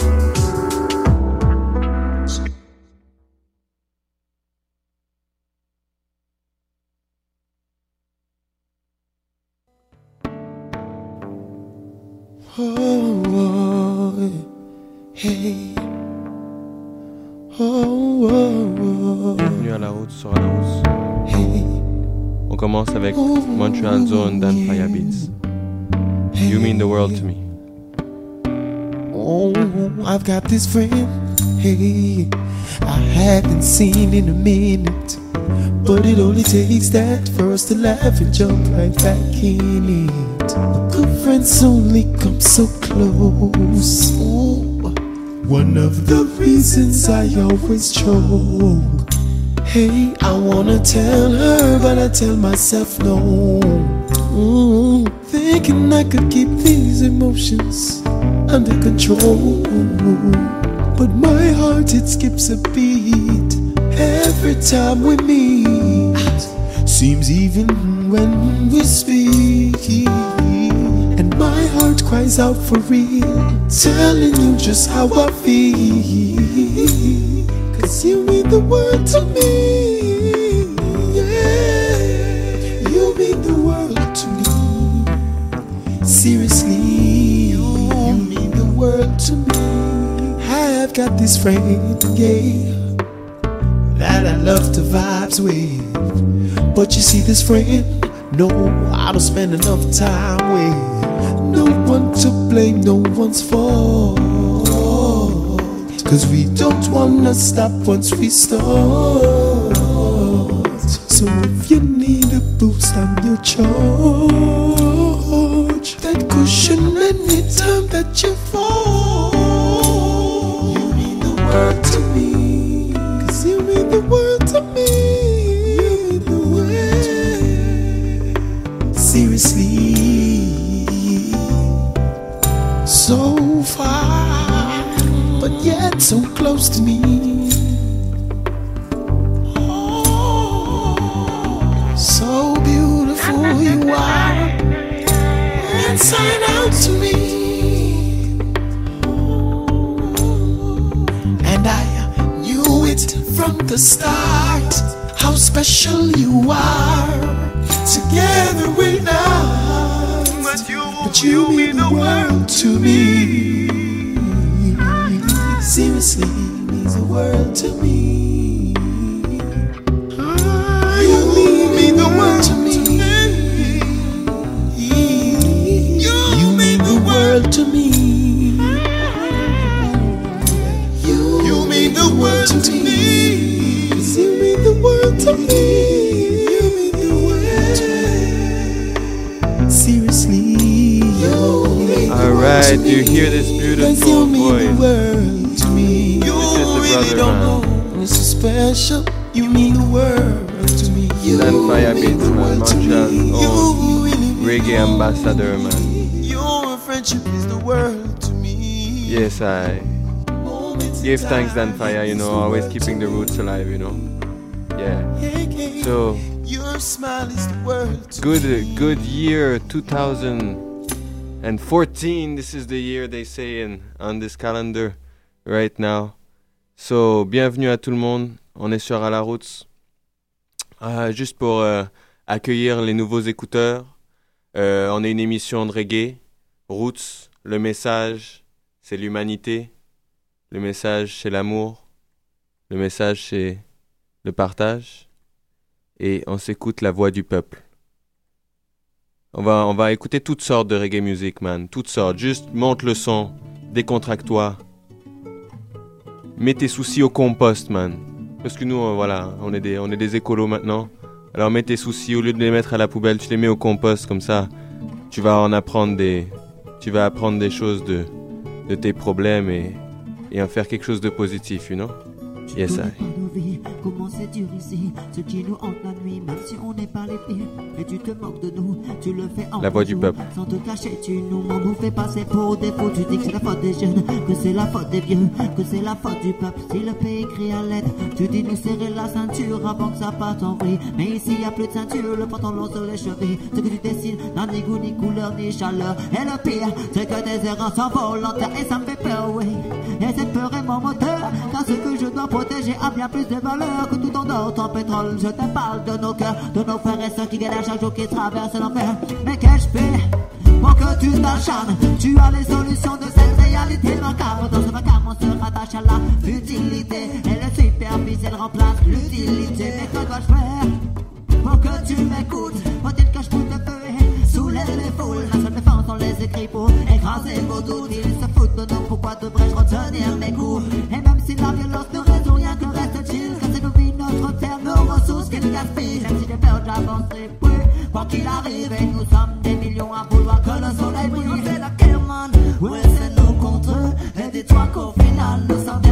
Oh, to jump right back in it. Good friends only come so close. Ooh, one of the reasons I always choke. Hey, I wanna tell her, but I tell myself no. Thinking I could keep these emotions under control. But my heart, it skips a beat every time we meet. Seems even when we speak. And my heart cries out for real, telling you just how I feel. Cause you mean the world to me. Yeah, you mean the world to me. Seriously, you mean the world to me. I've got this friend, yeah, that I love to vibes with. But you see, this friend, no, I don't spend enough time with. No one to blame, no one's fault. Cause we don't wanna stop once we start. So if you need a boost, I'm your charge. That cushion anytime that to me. Give thanks time Fire, you know, always keeping the roots alive, you know. Yeah. So, good good year 2014 this is the year they say in on this calendar right now. So bienvenue à tout le monde. On est sur à la route Euh, juste pour euh, accueillir les nouveaux écouteurs. Euh, on est une émission de reggae. Roots le message c'est l'humanité le message c'est l'amour le message c'est le partage et on s'écoute la voix du peuple on va, écouter toutes sortes de reggae music, man. Toutes sortes. Juste monte le son, décontracte-toi. Mets tes soucis au compost, man. Parce que nous, euh, voilà, on est des, on est des écolos maintenant. Alors mets tes soucis, au lieu de les mettre à la poubelle, tu les mets au compost, comme ça, tu vas en apprendre des, tu vas apprendre des choses de, de tes problèmes et, et en faire quelque chose de positif, you know? Yes, I. Comment c'est dur ici, ce qui nous hante la nuit, même si on n'est pas les pires. Et tu te moques de nous, tu le fais en La voix du peuple. Sans te cacher, tu nous fais passer pour des faux. Tu dis que c'est la faute des jeunes, que c'est la faute des vieux, que c'est la faute du peuple. Si le pays crie à l'aide, tu dis nous serrer la ceinture avant que ça parte en vrille. Mais ici y a plus de ceinture, le pantalon sur les chevilles. Ce que tu décides, n'a ni goût, ni couleur, ni chaleur. Et le pire, c'est que des erreurs sont volontaires et ça me fait peur, oui. Et cette peur est mon moteur, car ce que je dois protéger a bien plus de valeur que tout en or, ton pétrole. Je te parle de nos cœurs, de nos frères et sœurs qui galèrent chaque jour, qui traversent l'enfer. Mais qu'ai-je fait pour que tu t'acharnes? Tu as les solutions de cette réalité macabre. Dans ce macabre, on se rattache à la futilité. Et le superficiel remplace l'utilité. Mais que dois-je faire pour que tu m'écoutes? Faut-il que je pousse le feu et soulève les foules? La seule défense, on les écrit pour écraser vos doutes. Ils se foutent de nous, pourquoi devrais-je retenir mes coups? Et même si la violence ne résout gaspillent Même si j'ai peur, j'avancerai plus Quoi qu'il arrive, et nous sommes des millions à vouloir que le soleil brille. C'est la guerre, man, ouais c'est nous contre eux Et dis-toi qu'au final, nous sommes bien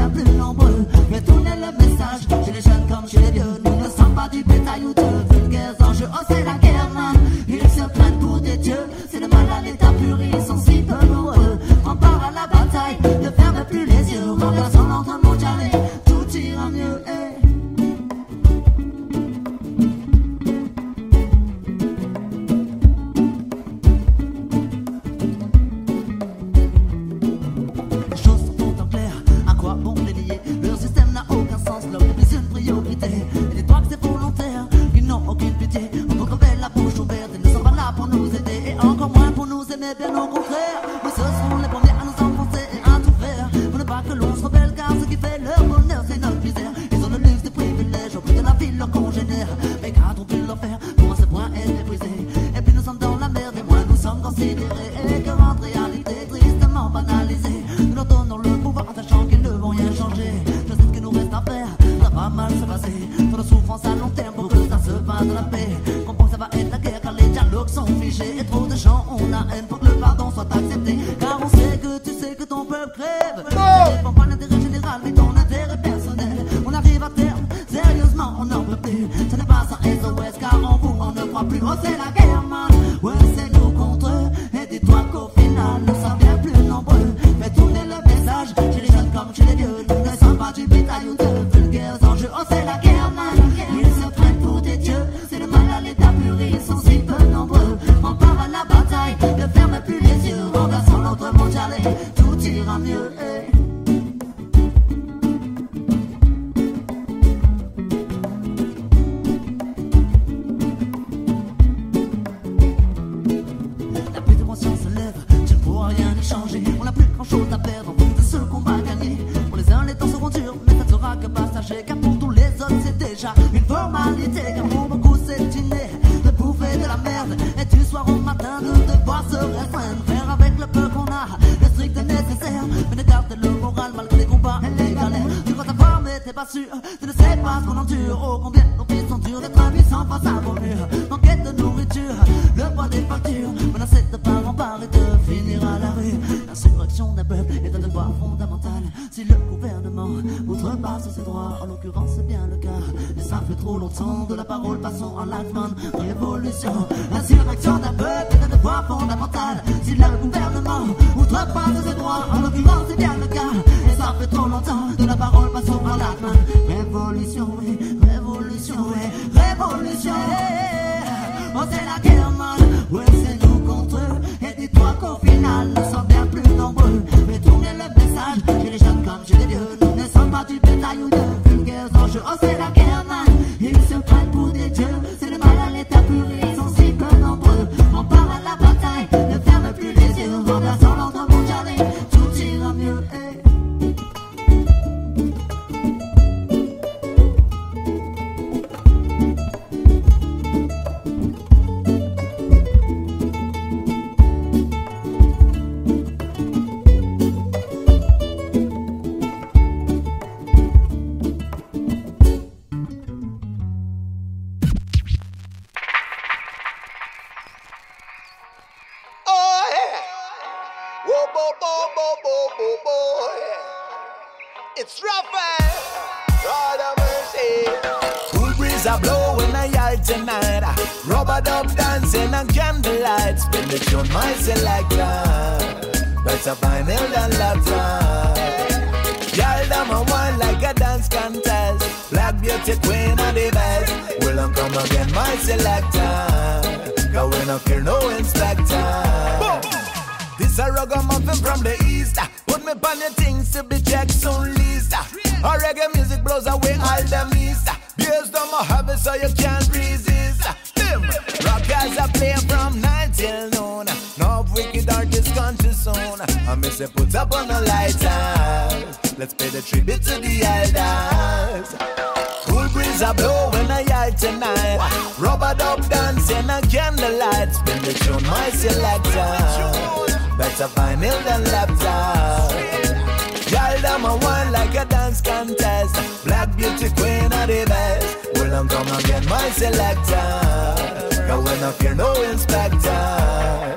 c'est déjà une formalité. Car pour beaucoup, c'est inné de bouffer de la merde. Et du soir au matin, de devoir se restreindre. Faire avec le peu qu'on a, le strict nécessaire. Mais de garder le moral malgré les combats et les galères. Tu crois savoir, mais t'es pas sûr. Tu ne sais pas ce qu'on endure. Oh, combien nos vies sont dures d'être impuissants face à vos murs. Quête de nourriture, le poids des factures. Menacé de part en part et de finir à la rue. L'insurrection d'un peuple est un devoir fondamental. Si le gouvernement outrepasse ses droits, en l'occurrence c'est bien fait trop longtemps de la parole, passons en lifeline. Révolution, l'insurrection d'un peuple est un devoir fondamental. Si le gouvernement outrepasse ses droits, en l'occurrence c'est bien le cas. Et ça fait trop longtemps de la parole, passons en lifeline. Révolution, oui, révolution, oui, révolution. Oh c'est la guerre man, ouais c'est nous contre eux Et dis-toi qu'au final I again, my selector? Cause we no fear no inspector.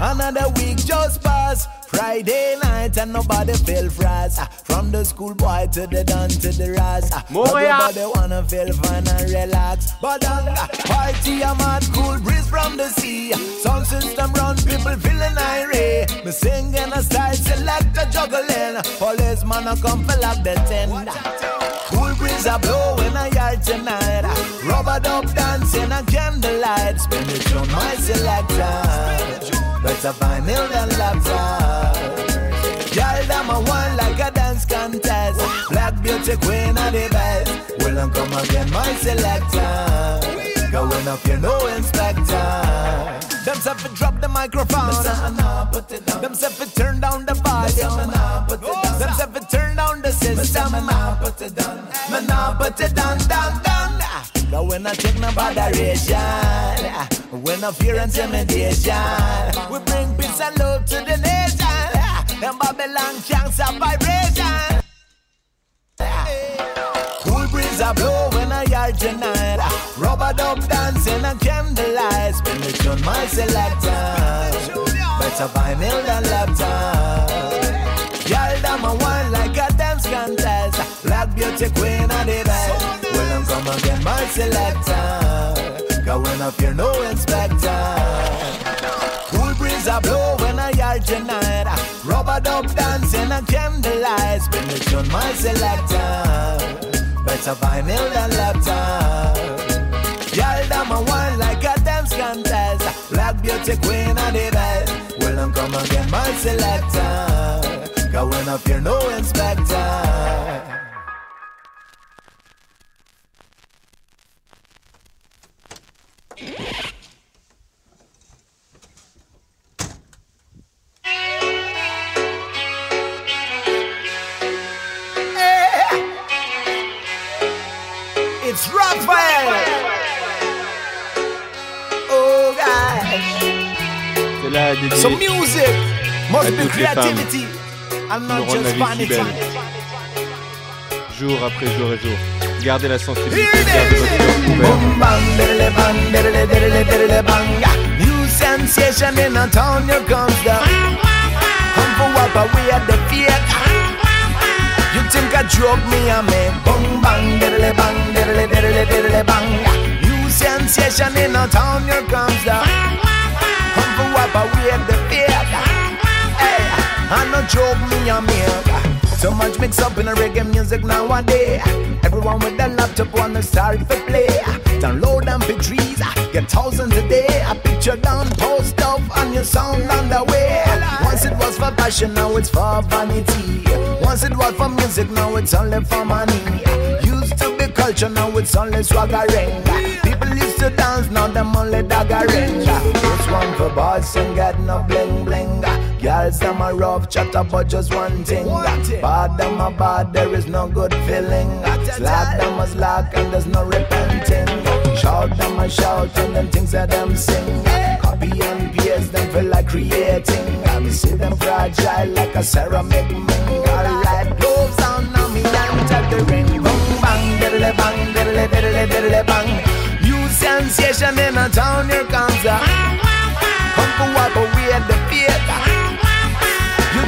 Another week just passed. Friday night and nobody feel frost. Ah, from the school boy to the don to the ras. Ah, Everybody wanna feel fun and relax. But on party a mad cool breeze from the sea. Sound system run people feeling irate. Me singing a style select a juggling. Policeman a come for lock the tent. Cool breeze a blow in a yard tonight. Rubber dub dancing a candlelight. Spin it on my selector. Better vinyl than laptop. Y'all them a one like a dance contest. Black beauty queen of the best. Will I come again, my selector? Going up, you no inspector. Them say fi drop the microphone. Them say fi turn down the volume. Them say fi turn down the system. Me nah put it down. Me nah put it down, down, down. Now when I take no botheration, when no fear intimidation, we bring peace and love to the nation. Them Babylon can't stop vibration. Cool breeze a blow when I tonight. Rubber dub dancing and candlelight. Spin the tune, my selector. Better vinyl than laptop. Y'all them a one like a dance contest. Black beauty queen of the best. Well, I'm come again, my selector. Cause we no fear no inspector. Cool breeze a blow when I yard tonight. Rubber dub dancing and candlelight. Spin the tune, my selector. Better vinyl than laptop. Y'all them a one like a dance contest. Black beauty queen of the best. Well, I'm come again, my selector. Cause we no fear no inspector. It's Raphael. Oh gosh. C'est là dédié So music must be creativity and not just si vanity. Jour après jour et jour. Gardez la sensibilité, gardez votre cœur. New sensation in a town, the come for what, but we are the fear. You think I joke me, I mean boom bang, diddly bang, diddly diddly diddly bang. New sensation in a town, here comes the come for but we the fear. Hey, I no joke me, I mean. So much mix up in the reggae music nowadays. Everyone with a laptop wanna start to play. Download MP3s, get thousands a day. A picture down, post up, and your sound on the way. Once it was for passion, now it's for vanity. Once it was for music, now it's only for money. Used to be culture, now it's only swaggering. People used to dance, now them only daggering. This one for boys and get no bling bling. Girls, them a rough chat about just one thing. Bad, them a bad, there is no good feeling. Slack, them a slack, and there's no repenting. Shout, them a shout, and them things that them sing. Copy and paste, them feel like creating. I see them fragile like a ceramic ming. Alright, gloves on, now me enter the ring. Boom, bang, diddly bang, diddly diddly diddly bang. New sensation in a town, here comes a. Come but we at the theater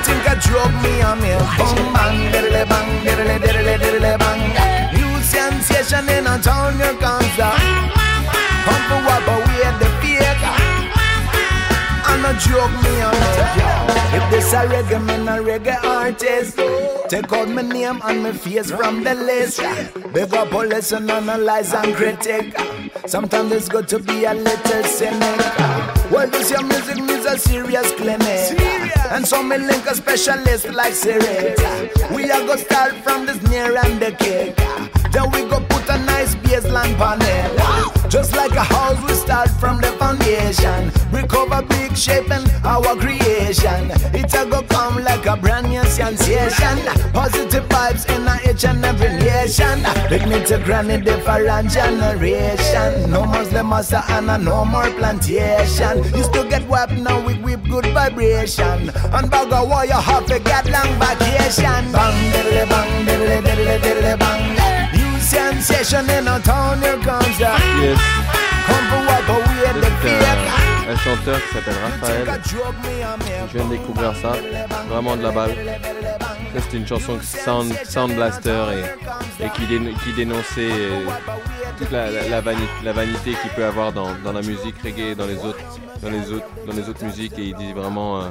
think I drug me on me Boom bang, diddly bang, diddly diddly diddly bang. New sensation in a town you comes up Come to walk away the faker And a drug me on me If this a reggae, man a reggae artist. Take out my name and my face from the list. Big up police and analyze and critic. Sometimes it's good to be a little cynic. Well, this your music needs a serious clinic? And so me link a specialist like Siri. We are gonna start from the snare and the kick. Then we go put a nice baseline it. Just like a house, we start from the foundation. Recover big shape and our creation. It a go come like a brand new sensation. Positive vibes in a each and every nation. Dignity granny different generation. No Muslim master and a no more plantation. Used to get wiped now we whip good vibration. And bag of wire have to get long vacation. Bang diddly bang diddly diddly diddly bang. New sensation in a town, here comes the Yes. Come for what but we had the C'est fear. un, chanteur qui s'appelle Raphaël. Je viens de découvrir ça. Vraiment de la balle. C'était une chanson que Sound, Sound Blaster et, et qui, dé- qui dénonçait euh, toute la, la, la vanité, la vanité qu'il peut avoir dans, dans la musique reggae et dans les autres, dans les autres, dans les autres musiques. Et il dit vraiment euh,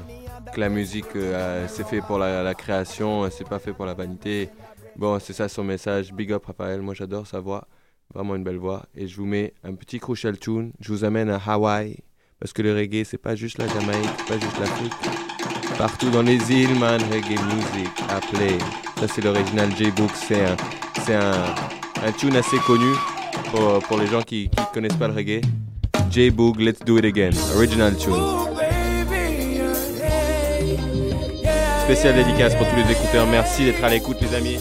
que la musique, euh, c'est fait pour la, création, euh, c'est pas fait pour la vanité. Bon, c'est ça son message. Big up Raphaël, moi j'adore sa voix. Vraiment une belle voix. Et je vous mets un petit crucial tune. Je vous amène à Hawaï. Parce que le reggae, c'est pas juste la Jamaïque, c'est pas juste l'Afrique. Partout dans les îles, man, reggae music play. Ça, c'est l'original J-Book. C'est un, un, un tune assez connu pour, les gens qui ne connaissent pas le reggae. J-Book, Let's Do It Again. Original tune. Spéciale dédicace pour tous les écouteurs. Merci d'être à l'écoute, les amis.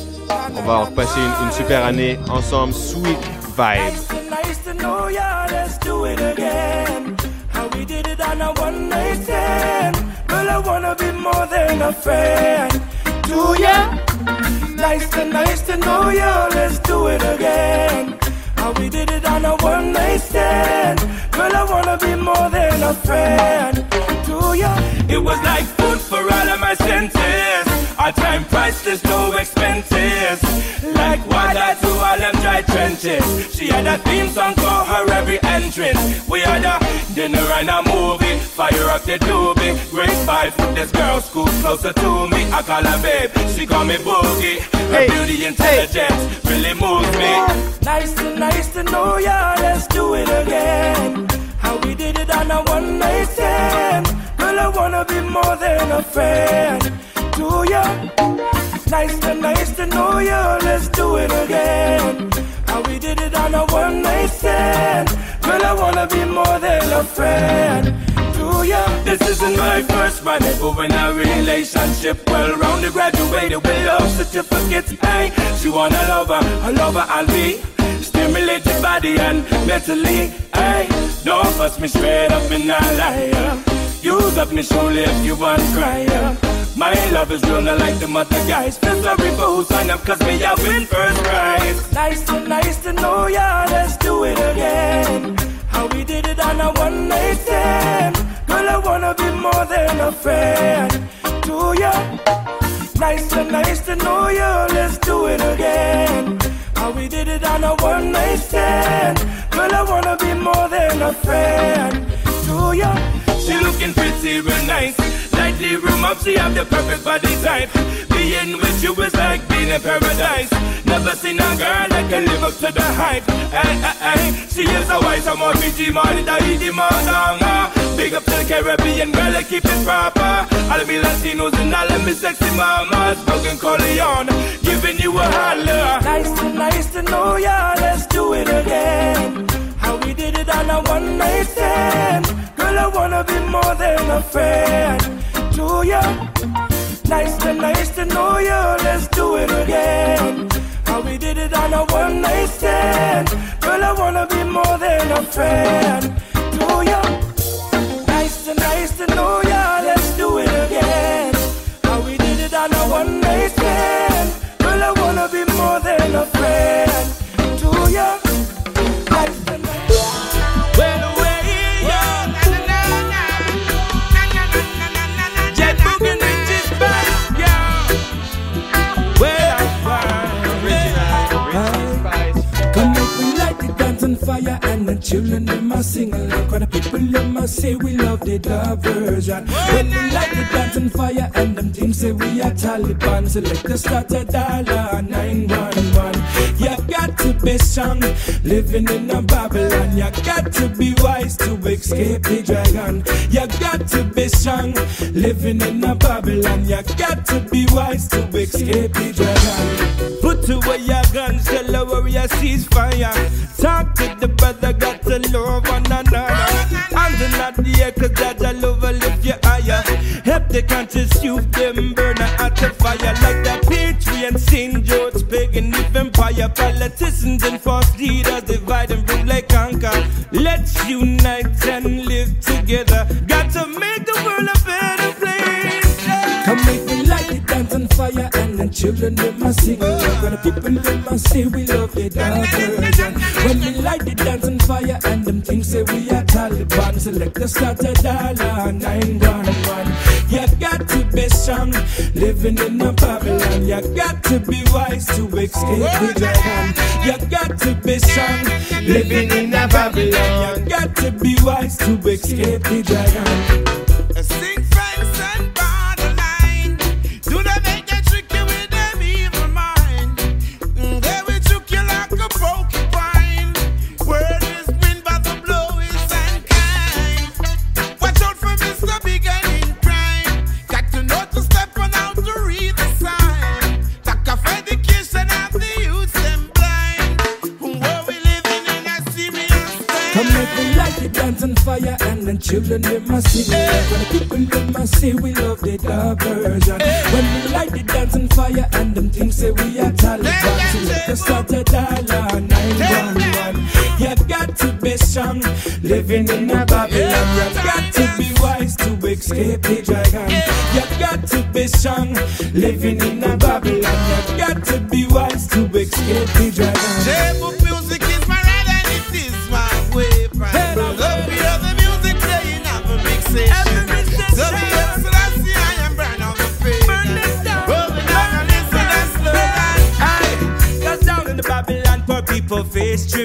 On va passer une, une super année ensemble. Sweet vibe. Do ya? Nice to nice to know ya, let's do it again. How we did it on a one night stand. Girl, I wanna be more than a friend. Do ya? It was like for all of my senses. Our time priceless, no expenses. Like water to all them dry trenches. She had a theme song for her every entrance. We had a dinner and a movie. Fire up the doobie. Great five. This girl school closer to me. I call her babe. She call me boogie. Her beauty intelligence really moves me. Nice to nice to know ya. Let's do it again. How we did it on a one night stand. Girl, I wanna be more than a friend. Do ya? Nice to nice to know ya. Let's do it again. How we did it on a one night stand. Girl, I wanna be more than a friend. This isn't my first run, but when a relationship well rounded, graduated with love certificates. Hey, she wanna lover, a lover I'll be. Stimulated body and mentally. Hey, don't fuss me straight up in a liar. Use up me shoulder if you want cry. My love is real, not like the other guys. Feel sorry for who sign up, cause me I win first prize. Nice to, nice to know ya, let's do it again. How we did it on a one night stand. Girl, I wanna be more than a friend. to ya? Nice to, nice to know ya, let's do it again. How we did it on a one night stand. Girl, I wanna be more than a friend. to ya? She looking pretty real nice. Lightly room up, she have the perfect body type. Being with you is like being in paradise. Never seen a girl that can live up to the hype. Hey, hey, hey. She is a white, I'm a BG eat the man. Big up to the Caribbean girl, I keep it proper. All of me Latinos and all of me sexy mamas. Broken Corleone, giving you a holler. Nice to, nice to know ya, let's do it again. How we did it on a one night stand. Girl, I wanna be more than a friend. to ya? Nice to, nice to know ya, let's do it again. How we did it on a one night stand. Girl, I wanna be more than a friend. Children them must sing along. When the people them must say we love the diversion. When we light the dancing fire and them things say we are Taliban. Let us start a dollar 911. You got to be strong, living in a Babylon. You got to be wise to escape the dragon. You got to be strong, living in a Babylon. You got to be wise to escape the dragon. Put away your guns, tell a warrior ceasefire. Talk to the brother, got to love one another. Hands not the air, cause that I love will lift you higher. Help the conscious youth, them burn out the fire. Like the Patriot, St. George, pagan, empire. Politicians and false leaders divide and rule like conquer. Let's unite and live together. Got to make the world a and children must sing along. When the people they must say we love the diversion. When we light the dance on fire, and them things say we are Taliban. Select the start a dollar nine one one. You got to be strong, living in a Babylon. You got to be wise to escape the dragon. You got to be strong, living in a Babylon. You got to be wise to escape the dragon. And children must sing along. When the people they must say we love the diversion. When we light the dance on fire and them things say we are Taliban. Us start a dollar 911. You got to be strong, living in a Babylon. You got to be wise to escape the dragon. You got to be strong, living in a Babylon. You got to be wise to escape the dragon.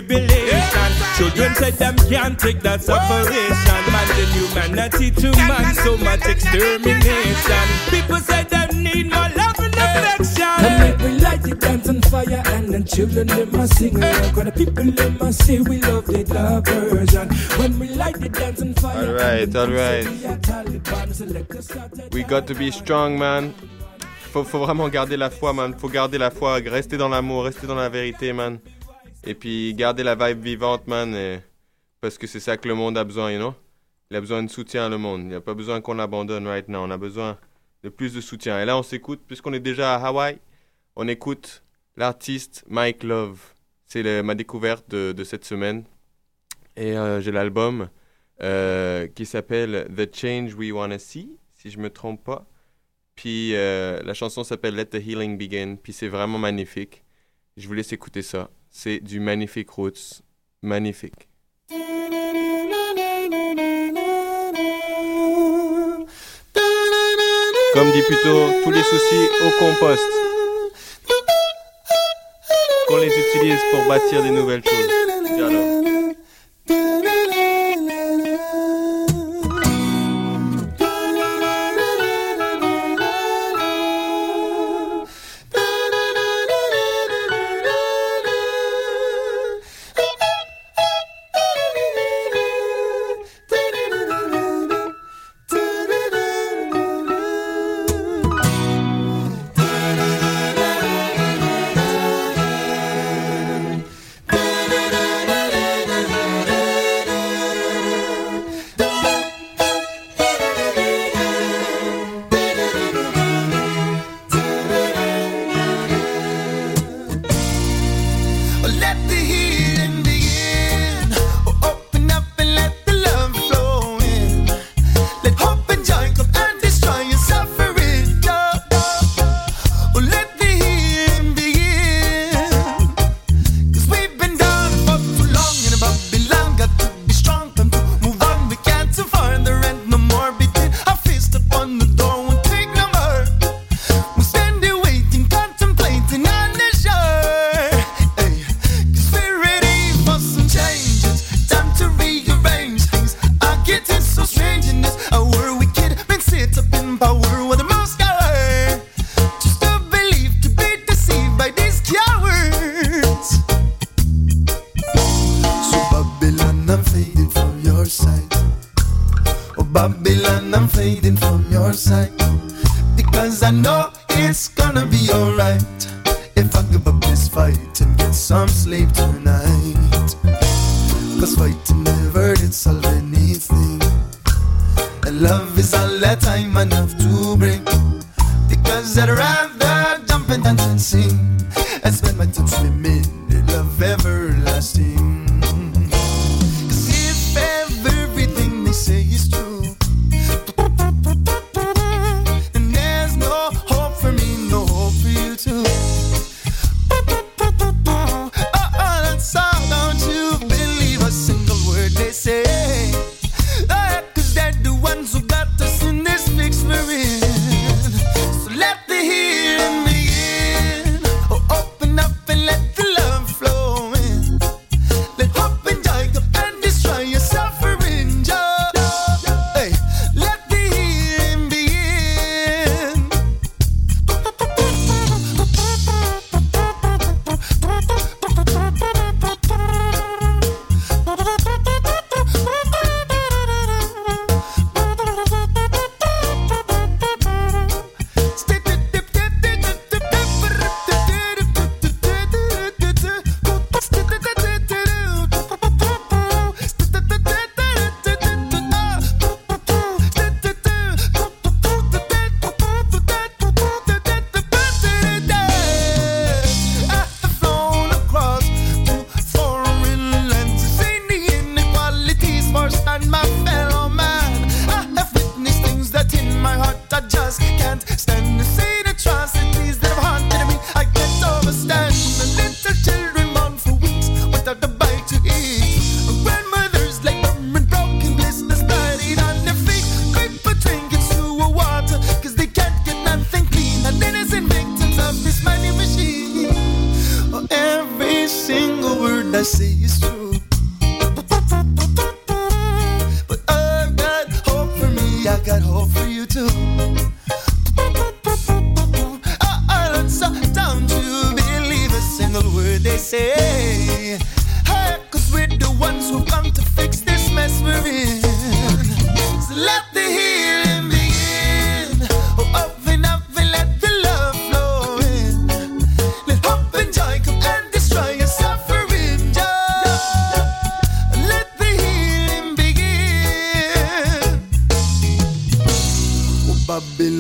Tribulation. Children say them can't take that separation. Man, the humanity to man, so much extermination. People say them need more love and affection. Come make we light the dance on fire, and the children they must sing along. When the people they must say we love the diversion. When we light the dance on fire, Alright, and them alright. say we are Taliban, so let us start a We got to be strong, man. Faut, faut vraiment garder la foi, man. Faut garder la foi, rester dans l'amour, rester dans la vérité, man. Et puis garder la vibe vivante, man. Parce que c'est ça que le monde a besoin, you know? Il a besoin de soutien, le monde. Il n'y a pas besoin qu'on abandonne right now. On a besoin de plus de soutien. Et là, on s'écoute, puisqu'on est déjà à Hawaï, on écoute l'artiste Mike Love. C'est ma découverte de, de cette semaine. Et euh, j'ai l'album euh, qui s'appelle The Change We Wanna See, si je me trompe pas. Puis euh, la chanson s'appelle Let the Healing Begin. Puis c'est vraiment magnifique. Je vous laisse écouter ça. C'est du magnifique roots. Magnifique. Comme dit plutôt, tous les soucis au compost. Qu'on les utilise pour bâtir des nouvelles choses. Because I know it's gonna be alright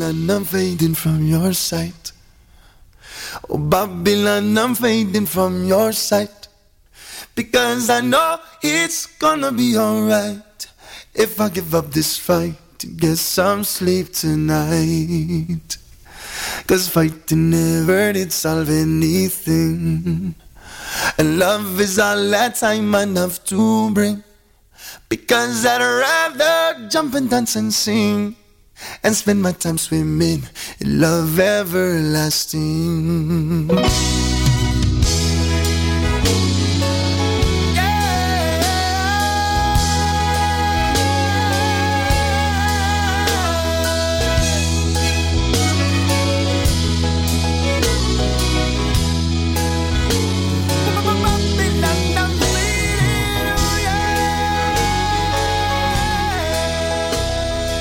Babylon, I'm fading from your sight. Oh, Babylon, I'm fading from your sight. Because I know it's gonna be alright if I give up this fight to get some sleep tonight. Cause fighting never did solve anything. And love is all that time enough to bring. Because I'd rather jump and dance and sing and spend my time swimming in love everlasting.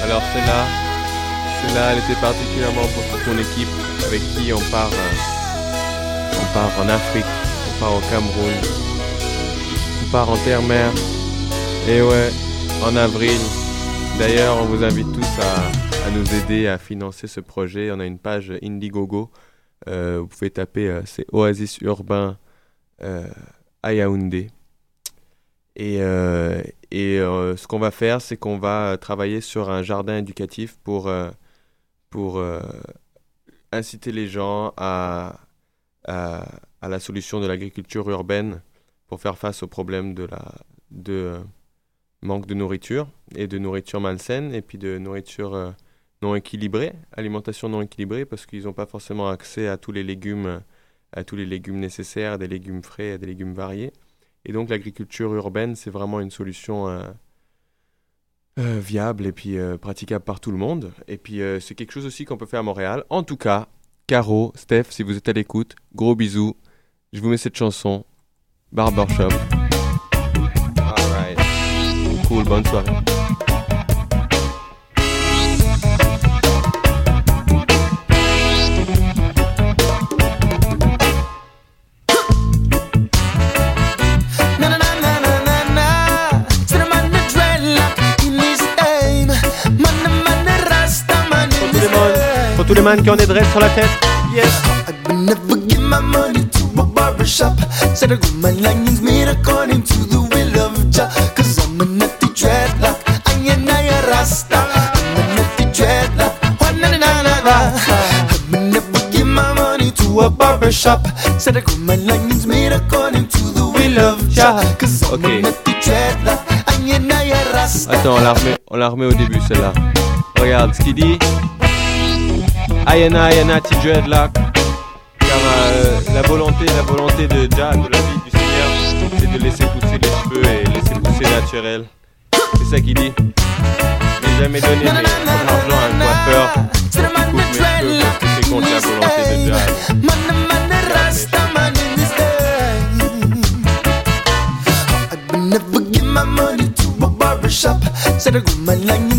Alors celle-là, celle-là, elle était particulièrement pour toute mon équipe avec qui on part, euh, on part en Afrique, on part au Cameroun, on part en terre-mer. Et ouais, en avril. D'ailleurs, on vous invite tous à, à nous aider à financer ce projet. On a une page Indiegogo. Euh, vous pouvez taper, euh, c'est Oasis Urbain euh, à Yaoundé. Et, et ce qu'on va faire, c'est qu'on va travailler sur un jardin éducatif pour, pour euh, inciter les gens à, à, à la solution de l'agriculture urbaine pour faire face au problème de la de euh, manque de nourriture et de nourriture malsaine et puis de nourriture euh, non équilibrée, alimentation non équilibrée parce qu'ils n'ont pas forcément accès à tous les légumes à tous les légumes nécessaires, des légumes frais, des légumes variés. Et donc l'agriculture urbaine, c'est vraiment une solution euh, viable et puis euh, praticable par tout le monde. Et puis euh, c'est quelque chose aussi qu'on peut faire à Montréal. En tout cas, Caro, Steph, si vous êtes à l'écoute, gros bisous. Je vous mets cette chanson, Barbershop. Alright. Cool, bonne soirée. tous les mannes qui ont des dresses sur la tête. Yes. I never give my money to a barber shop. Said I my lions made according to the will of Jah. Cause I'm a nifty dreadlock. I ain't. I'm a nifty. One na na na never give my money to a barber shop. Said I grew my lions made according to the will of Jah. Cause I'm okay. a nifty dreadlock. Attends, on la on la remet au début celle-là. Regarde ce qu'il dit. Ayana, Ayana, T. Dreadlock. Car euh, la volonté, la volonté de Jah, de la vie du Seigneur, c'est de laisser pousser les cheveux et laisser pousser naturel. C'est ça qu'il dit. J'ai jamais donné mes, mon argent à un coiffeur coupe mes cheveux parce que c'est contre la volonté de Jah. Barbershop. Said I go my line.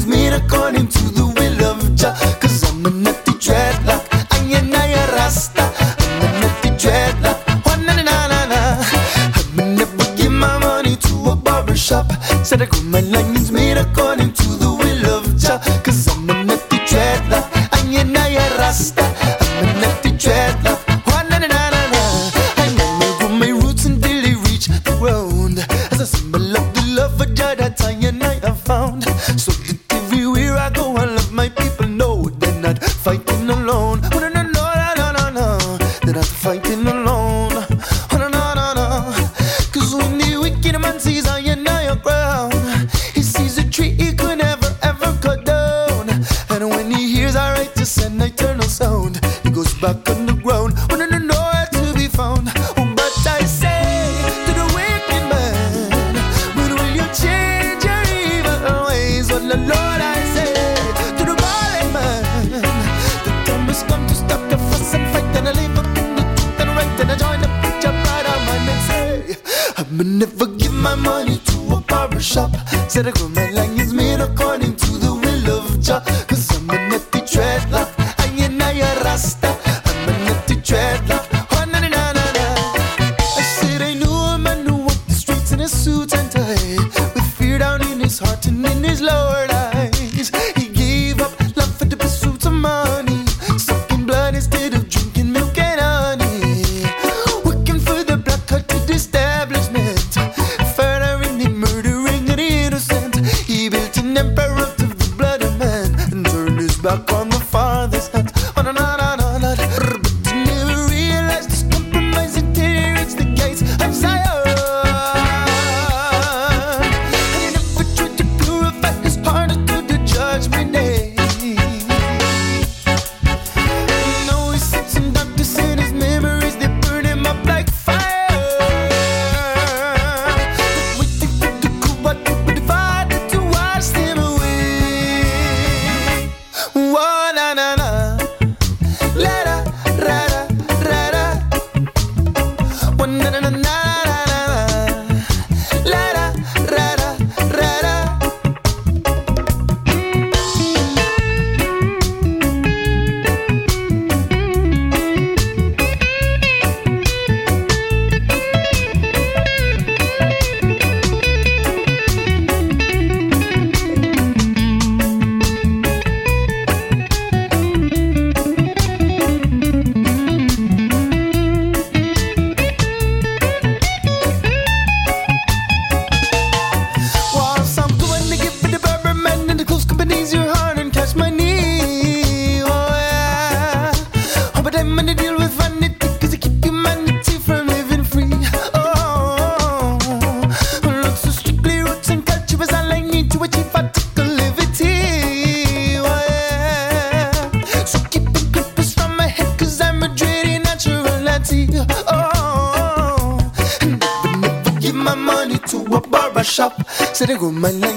My and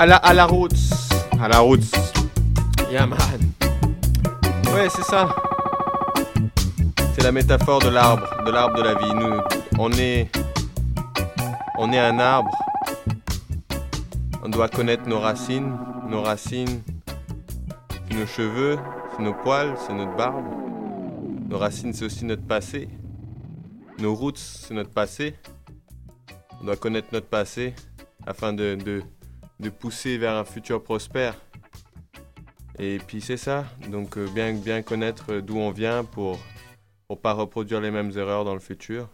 À la, route. À la route. Yeah. Ouais, c'est ça. C'est la métaphore de l'arbre, de l'arbre de la vie. Nous, on est, on est un arbre. On doit connaître nos racines. Nos racines, c'est nos cheveux, c'est nos poils, c'est notre barbe. Nos racines, c'est aussi notre passé. Nos routes, c'est notre passé. On doit connaître notre passé afin de, de pousser vers un futur prospère. Et puis c'est ça, donc euh, bien, bien connaître d'où on vient pour pour pas reproduire les mêmes erreurs dans le futur.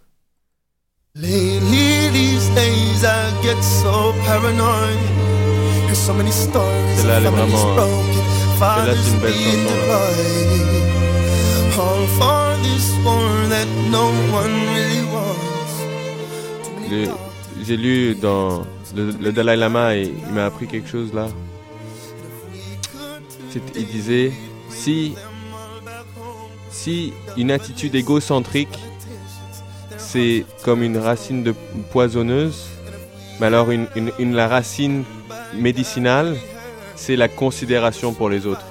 Celle-là, elle est vraiment, euh, celle-là, c'est une belle chanson, là. J'ai lu dans le, Dalai Lama, et il m'a appris quelque chose là. Il disait si si une attitude égocentrique c'est comme une racine de poisonneuse, mais alors une, la racine médicinale c'est la considération pour les autres.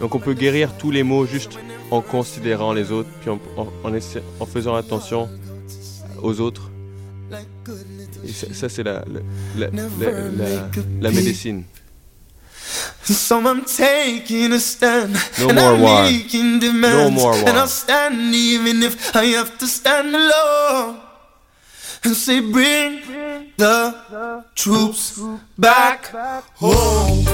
Donc on peut guérir tous les maux juste en considérant les autres, puis en, en faisant attention aux autres. Like good little Et ça, ça, c'est la, la, la, la, la- la médecine. So I'm taking a stand No and more I'm war. making demands No more war. and I'll stand even if I have to stand alone and say bring the troops back home.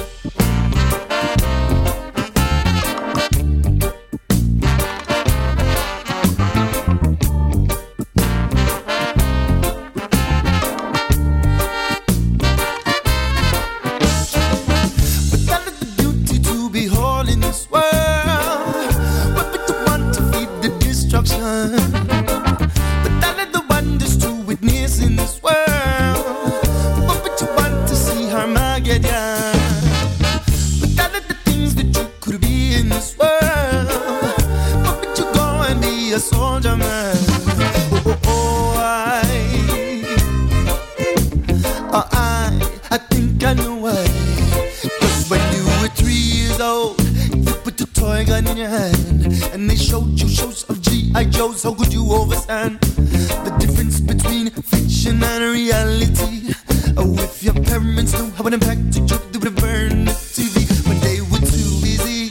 Overstand the difference between fiction and reality? Uh, oh, if your parents knew how it impacted you, they would have burned the TV. But they were too busy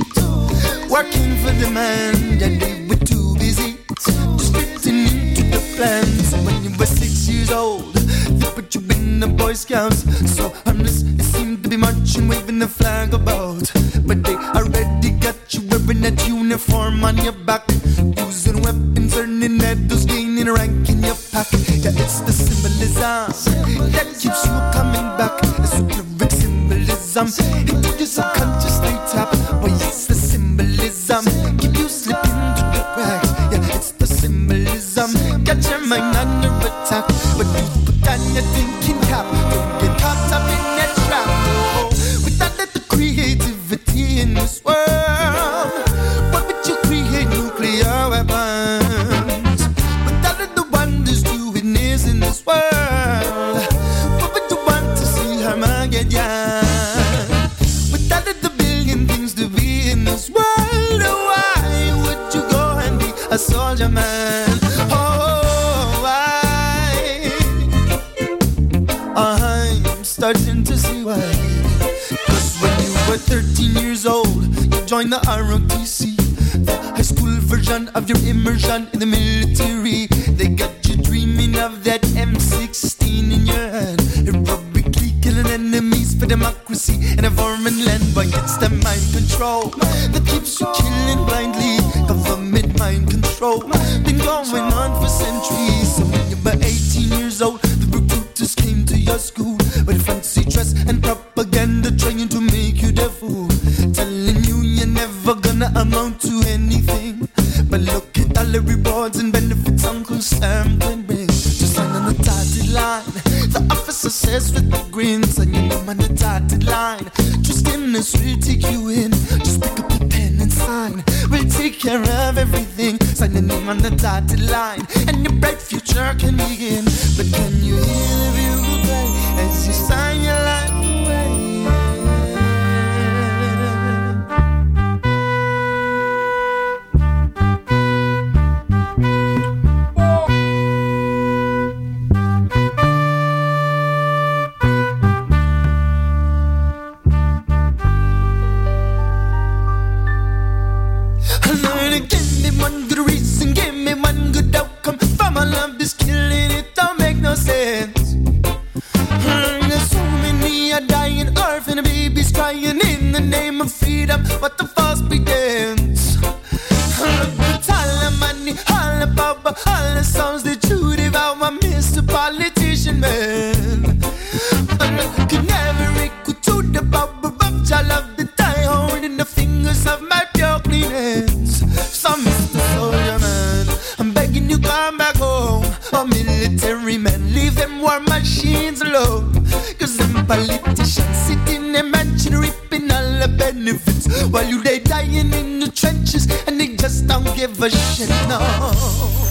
working for the man. And they were too busy just fitting into the plan. So when you were six years old, they put you in the Boy Scouts. So harmless, it seemed to be marching, waving the flag about. But they already got you wearing that uniform on your back. I'm Cause them politicians sitting in mansion ripping all the benefits. While you they dying in the trenches and they just don't give a shit, no.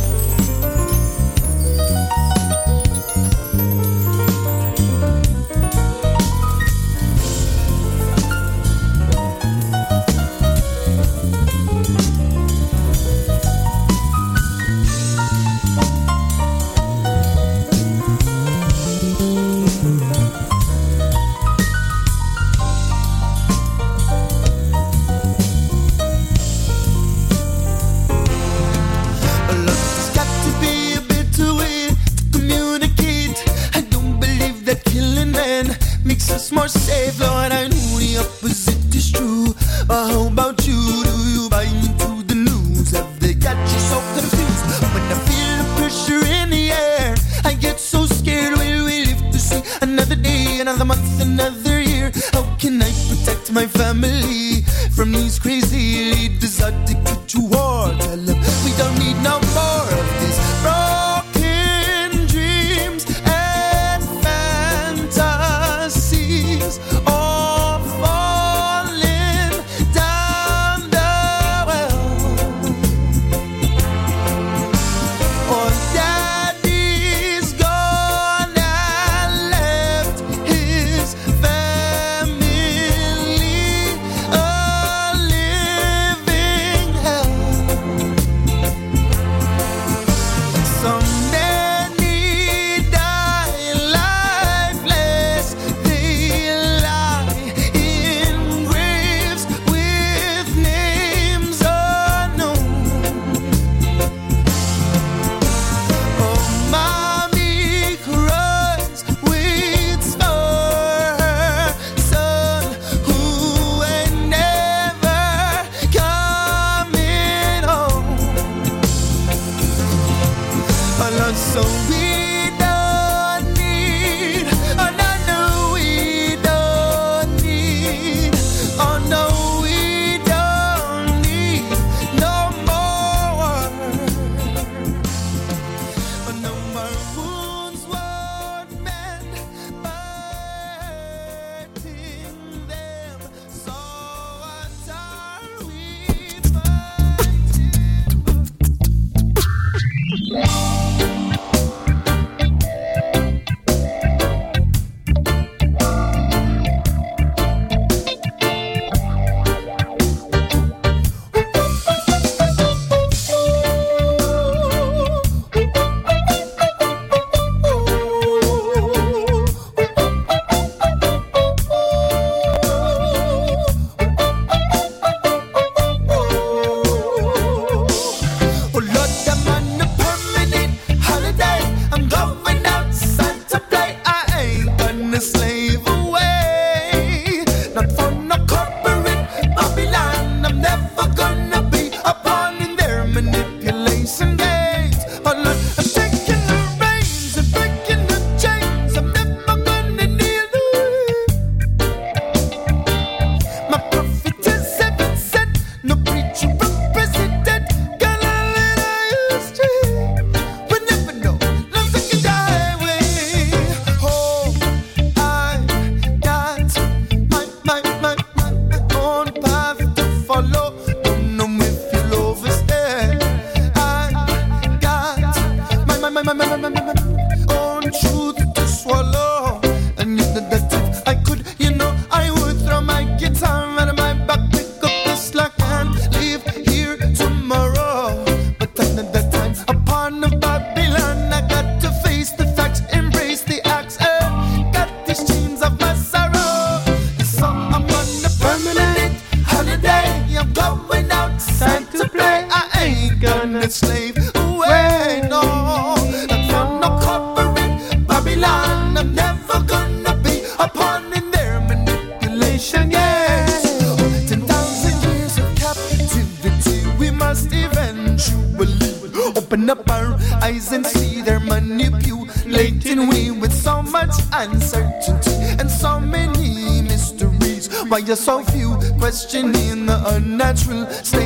So few questioning the unnatural state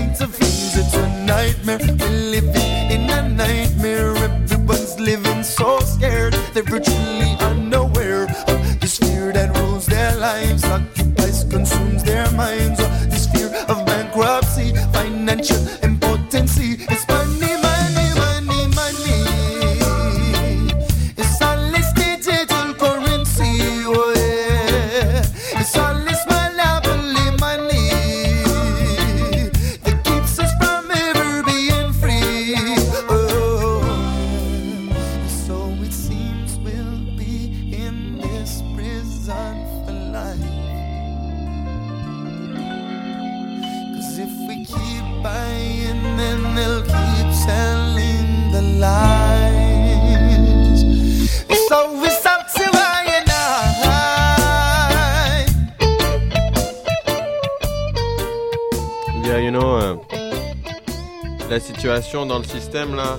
keep buying, and you know, euh, la situation dans le système là,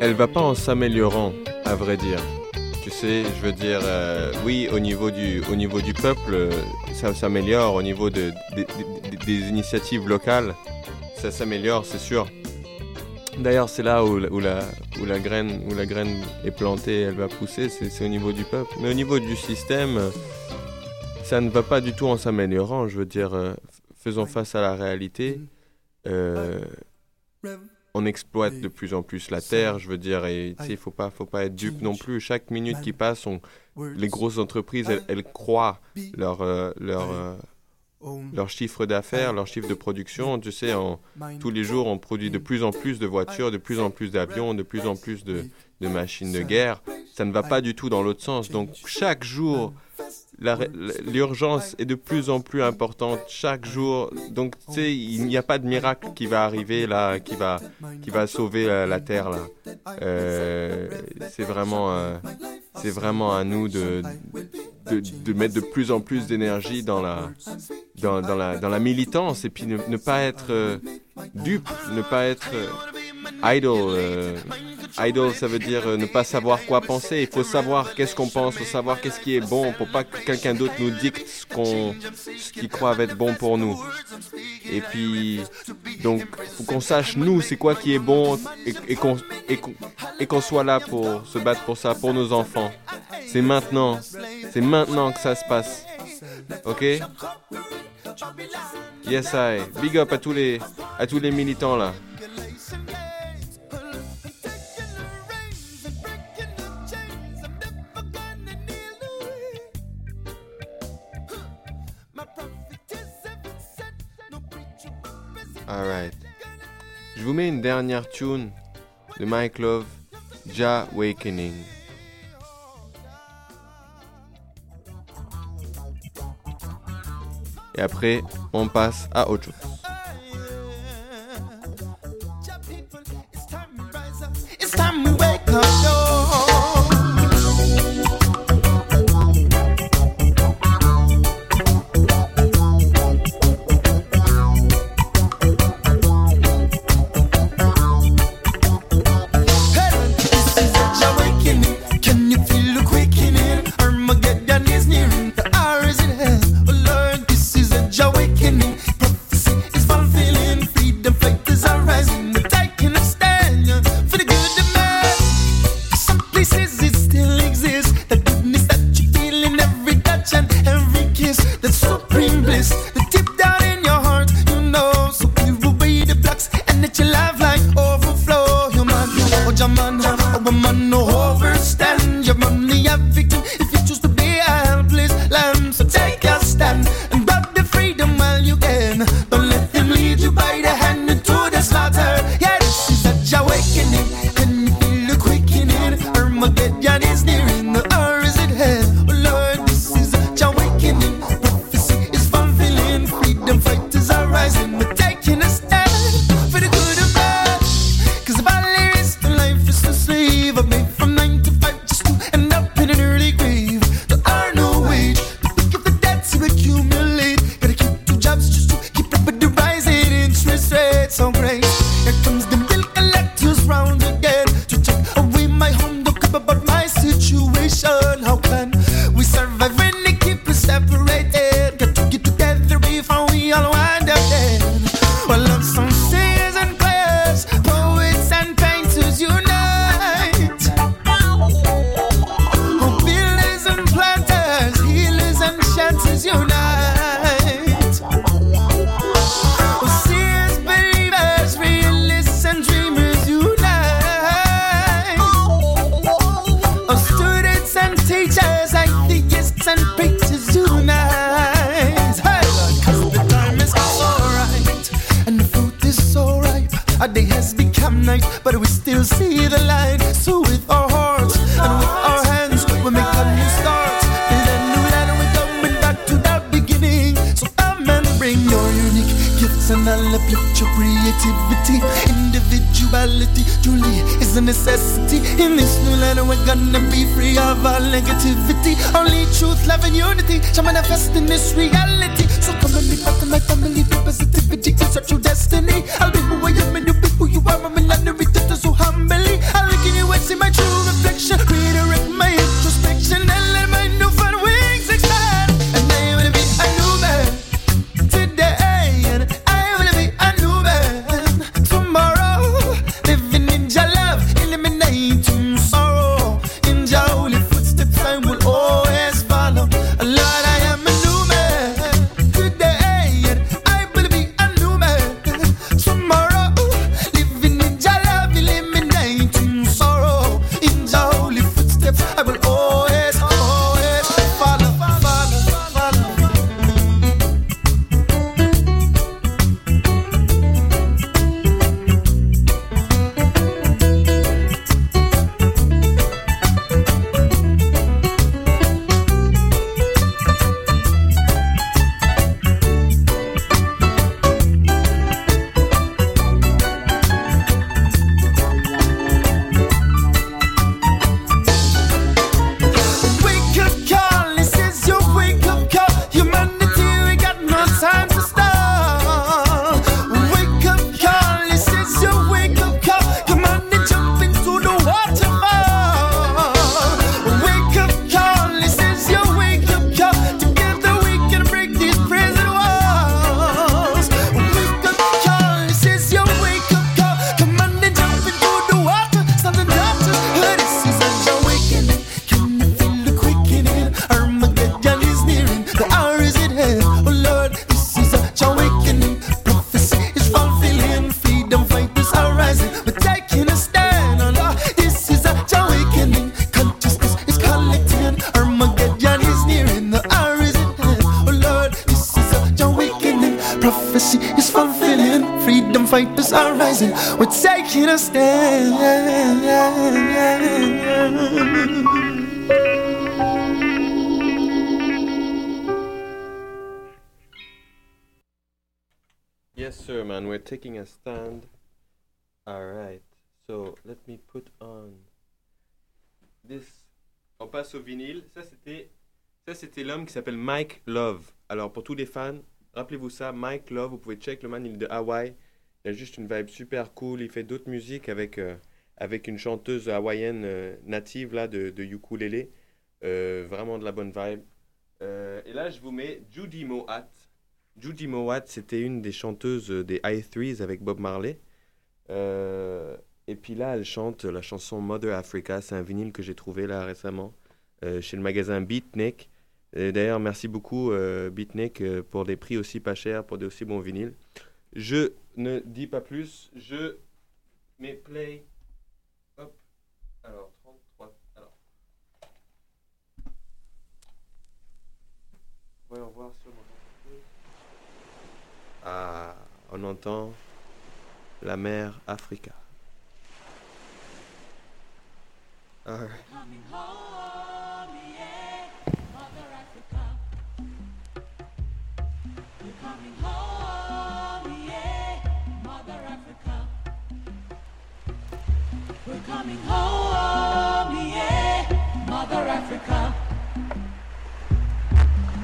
elle va pas en s'améliorant, à vrai dire. Tu sais, je veux dire, euh, oui, au niveau du, au niveau du peuple, euh, ça s'améliore. Au niveau de, des- initiatives locales, ça s'améliore, c'est sûr. D'ailleurs, c'est là où, la- où la, où, la graine, où la graine est plantée, elle va pousser, c'est au niveau du peuple. Mais au niveau du système, euh, ça ne va pas du tout en s'améliorant. Je veux dire, faisons face à la réalité. Euh, on exploite de plus en plus la terre, je veux dire, et il faut pas, faut pas être dupe non plus. Chaque minute qui passe, on- les grosses entreprises, elles, elles croient leur, euh, leur, euh, leur chiffre d'affaires, leur chiffre de production. Tu sais, en- tous les jours, on produit de plus en plus de voitures, de plus en plus d'avions, de plus en plus de, de machines de guerre. Ça ne va pas du tout dans l'autre sens. Donc, chaque jour, l'urgence est de plus en plus importante chaque jour. Donc, tu sais, il n'y a pas de miracle qui va arriver là, qui va, qui va sauver la, la terre là. Euh, c'est vraiment, euh, c'est vraiment à nous de, de, de mettre de plus en plus d'énergie dans la, dans, la, dans la militance et puis ne, pas être euh, dupe, ne pas être euh, idle. euh, idle, ça veut dire euh, ne pas savoir quoi penser. Il faut savoir qu'est-ce qu'on pense, il faut savoir qu'est-ce qui est bon pour pas que quelqu'un d'autre nous dicte ce qu'on, ce qu'il croit être bon pour nous. Et puis, donc, faut qu'on sache nous c'est quoi qui est bon et, et qu'on et qu'on et qu'on soit là pour se battre pour ça, pour nos enfants. C'est maintenant, c'est maintenant que ça se passe. Ok? Yes I. Big up à tous les à tous les militants là. Alright. Je vous mets une dernière tune de Mike Love, Ja Awakening. Et après, on passe à autre chose. on passe au vinyle. Ça c'était ça c'était l'homme qui s'appelle Mike Love. Alors pour tous les fans, rappelez-vous ça, Mike Love. Vous pouvez check le man il est de Hawaï. Il a juste une vibe super cool. Il fait d'autres musiques avec euh, avec une chanteuse hawaïenne euh, native là de, de euh, vraiment de la bonne vibe. et là je vous mets Judy Moat. Judy Mowat, c'était une des chanteuses des High Threes avec Bob Marley. Euh, et puis là, elle chante la chanson Mother Africa. C'est un vinyle que j'ai trouvé là récemment euh, chez le magasin Beatnik. D'ailleurs, merci beaucoup euh, Beatnik euh, pour des prix aussi pas chers, pour des aussi bons vinyles. Je ne dis pas plus, je mets play. on entend la mer Africa. Ah. coming home, yeah, Mother Africa.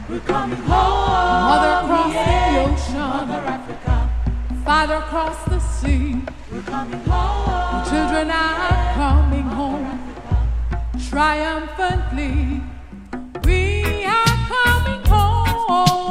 We're coming home, Mother across yeah, the ocean, Mother Africa. Father across the sea. We're coming home. Children are coming home triumphantly. We are coming home.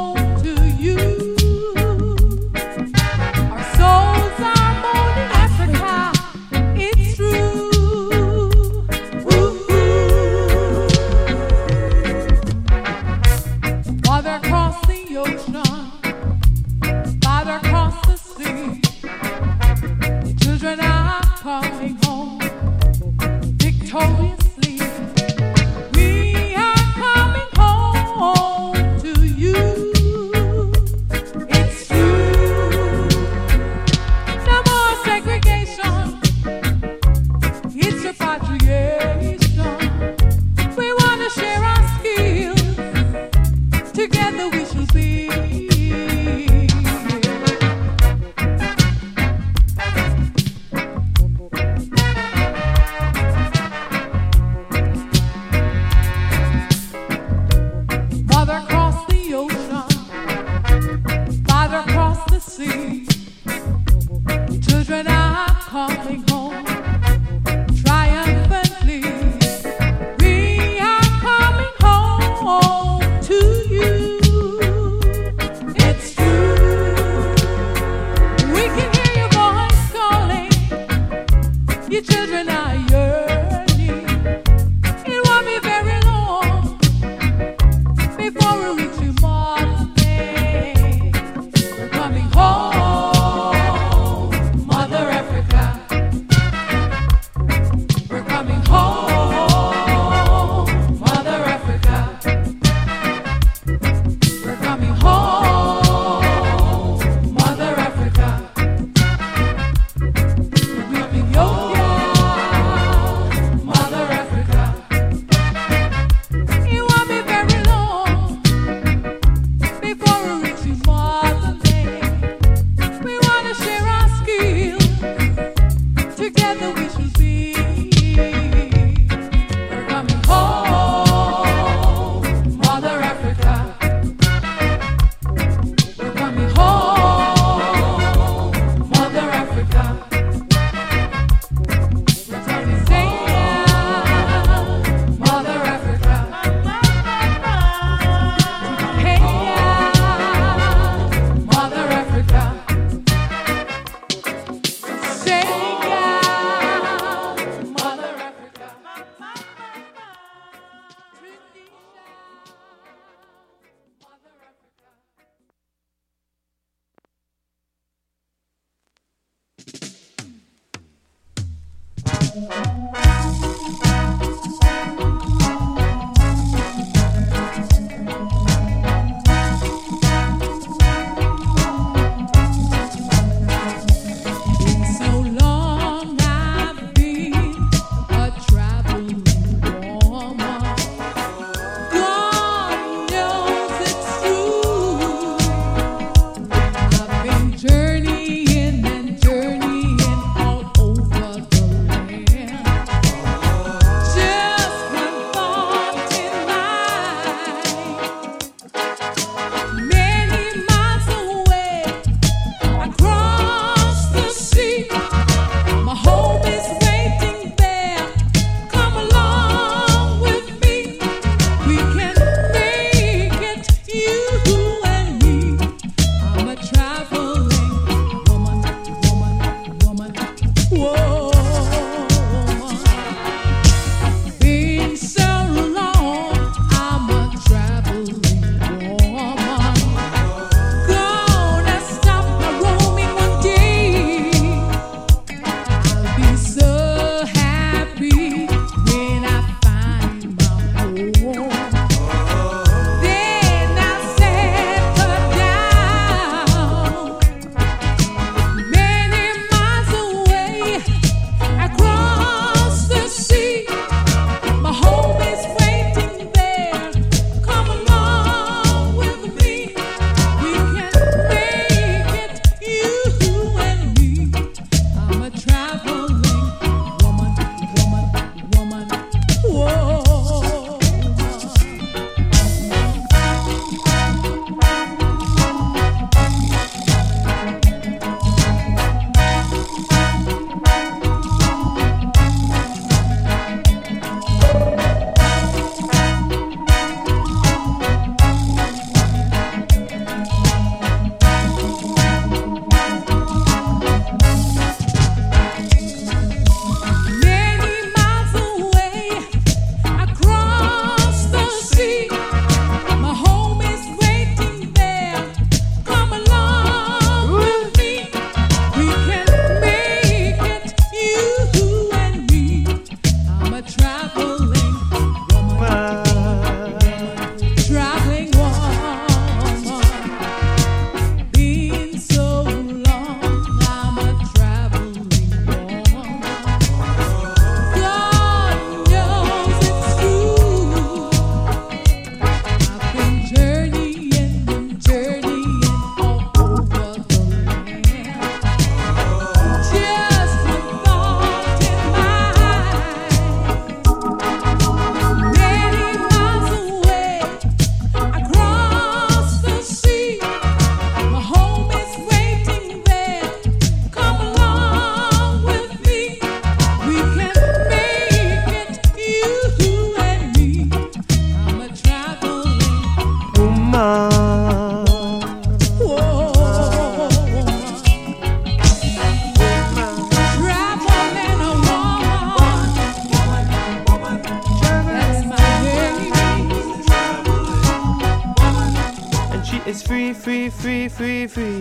free.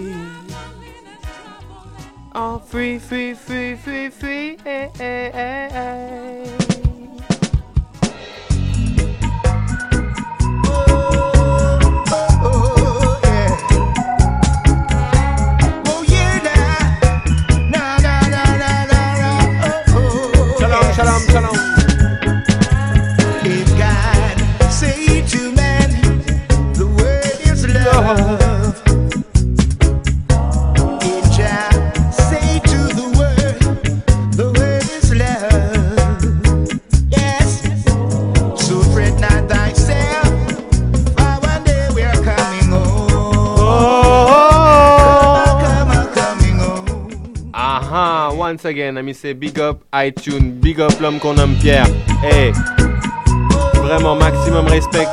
c'est Big Up iTunes, Big Up l'homme qu'on nomme Pierre. Hey, vraiment maximum respect.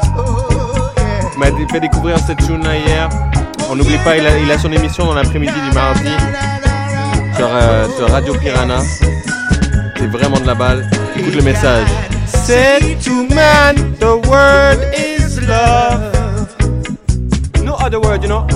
M'a fait découvrir cette tune là hier. On n'oublie pas, il a, son émission dans l'après-midi du mardi euh, sur, Radio Piranha. C'est vraiment de la balle. Écoute le message. Said to man, the word is love. No other word, you know.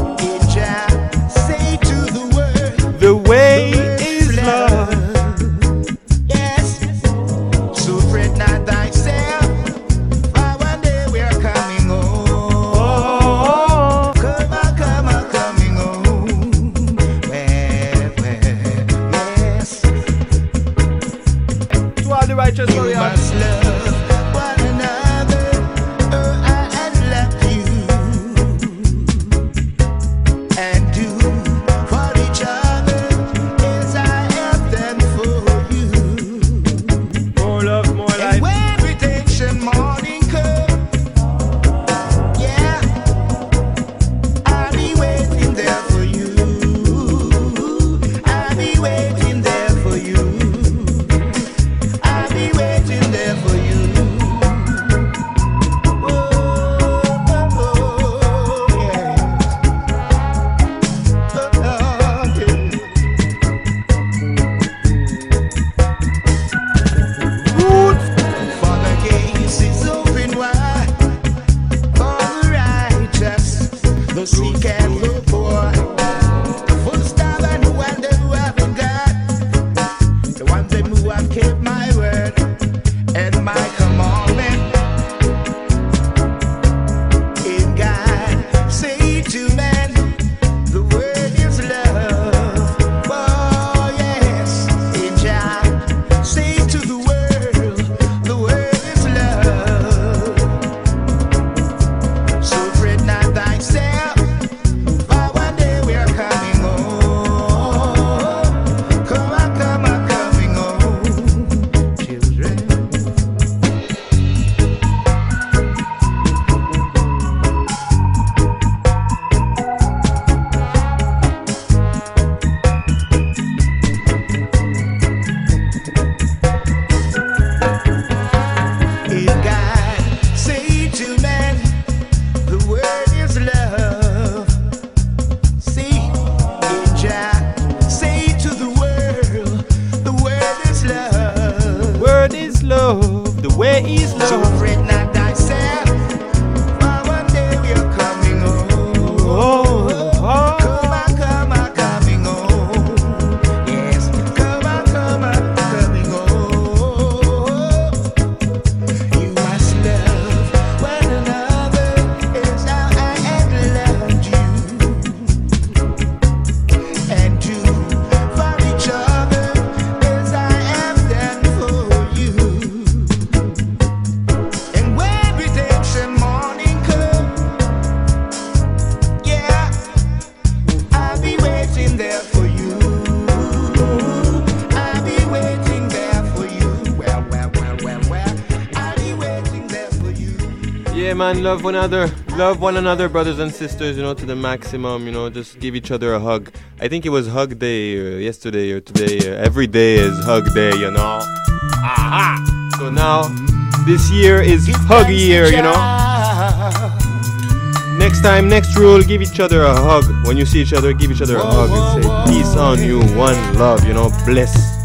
man. Love one another. Love one another, brothers and sisters, you know, to the maximum, you know, just give each other a hug. I think it was hug day uh, yesterday or today. Uh, every day is hug day, you know. Aha! So now, this year is hug year, you know. Next time, next rule, give each other a hug. When you see each other, give each other a hug and say, peace on you, one love, you know, bliss.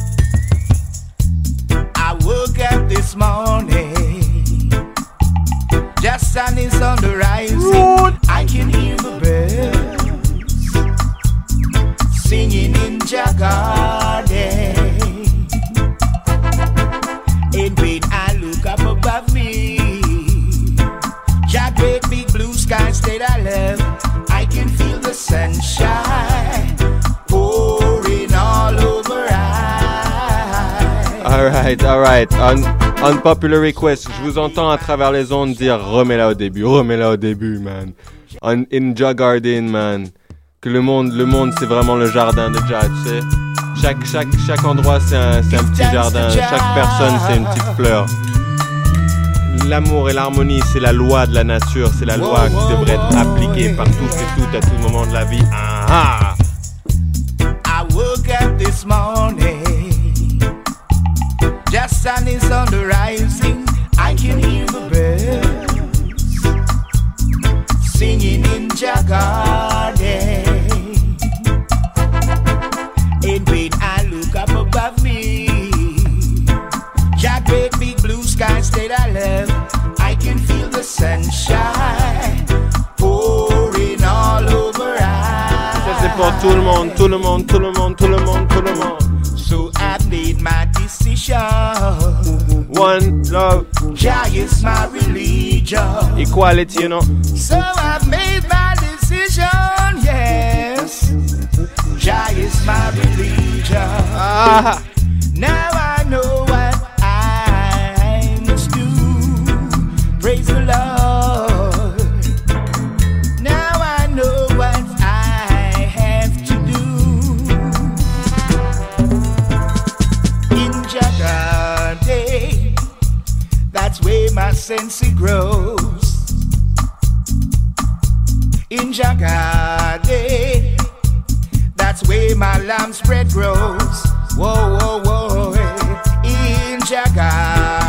Alright, alright. Un unpopular request. Je vous entends à travers les ondes dire remets-la au début, remets-la au début, man. Un Inja Garden, man. Que le monde, le monde, c'est vraiment le jardin de Jah, tu sais. Chaque, chaque, chaque endroit, c'est un, un petit jardin. Chaque personne, c'est une petite fleur. L'amour et l'harmonie, c'est la loi de la nature. C'est la loi qui devrait être appliquée par tous et toutes à tout moment de la vie. Ah ah! I woke up this morning, sun is on the rising. I can hear the birds singing in garden. And when I look up above me, your great big blue skies that I love, I can feel the sunshine pouring all over Ça, c'est pour tout le monde, tout le monde, tout le monde, tout le monde, tout le monde. So I made my decision. One love, Jah is my religion. equality, you know. So I've made my decision. Yes, Jah is my religion. Ah, Now I know what I must do. Praise the Lord. That's where my sense grows. In Jagade, that's where my lamb spread grows. Whoa, whoa, whoa. In Jagade,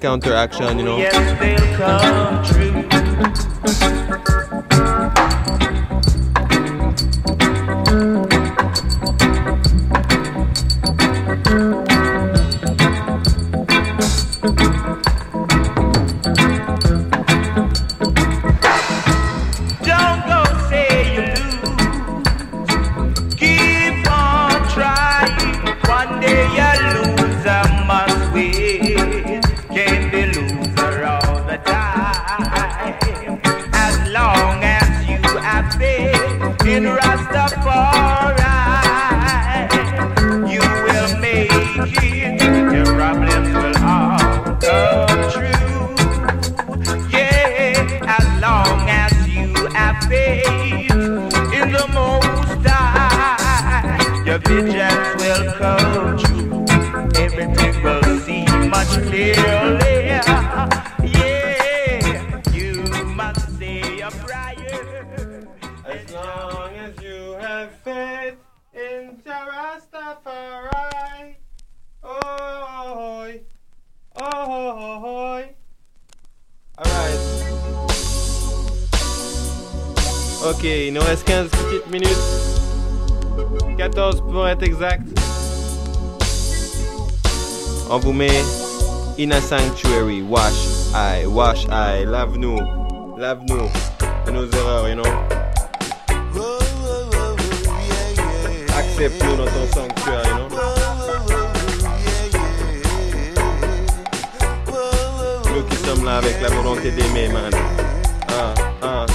counteraction, you know. Yes, Your will come true. Everything will seem much clearer. Yeah, you must say a prayer. As long as you have faith in Rastafari. Oh, oh, Alright. Ok, il nous reste 15 petites minutes. 14 pour être exact. On vous met In a Sanctuary. Wash eye, wash eye. Lave-nous. Lave-nous nos erreurs, you know? Accepte-nous dans ton sanctuaire, you know? Nous qui sommes là avec la volonté d'aimer, man. Ah, ah.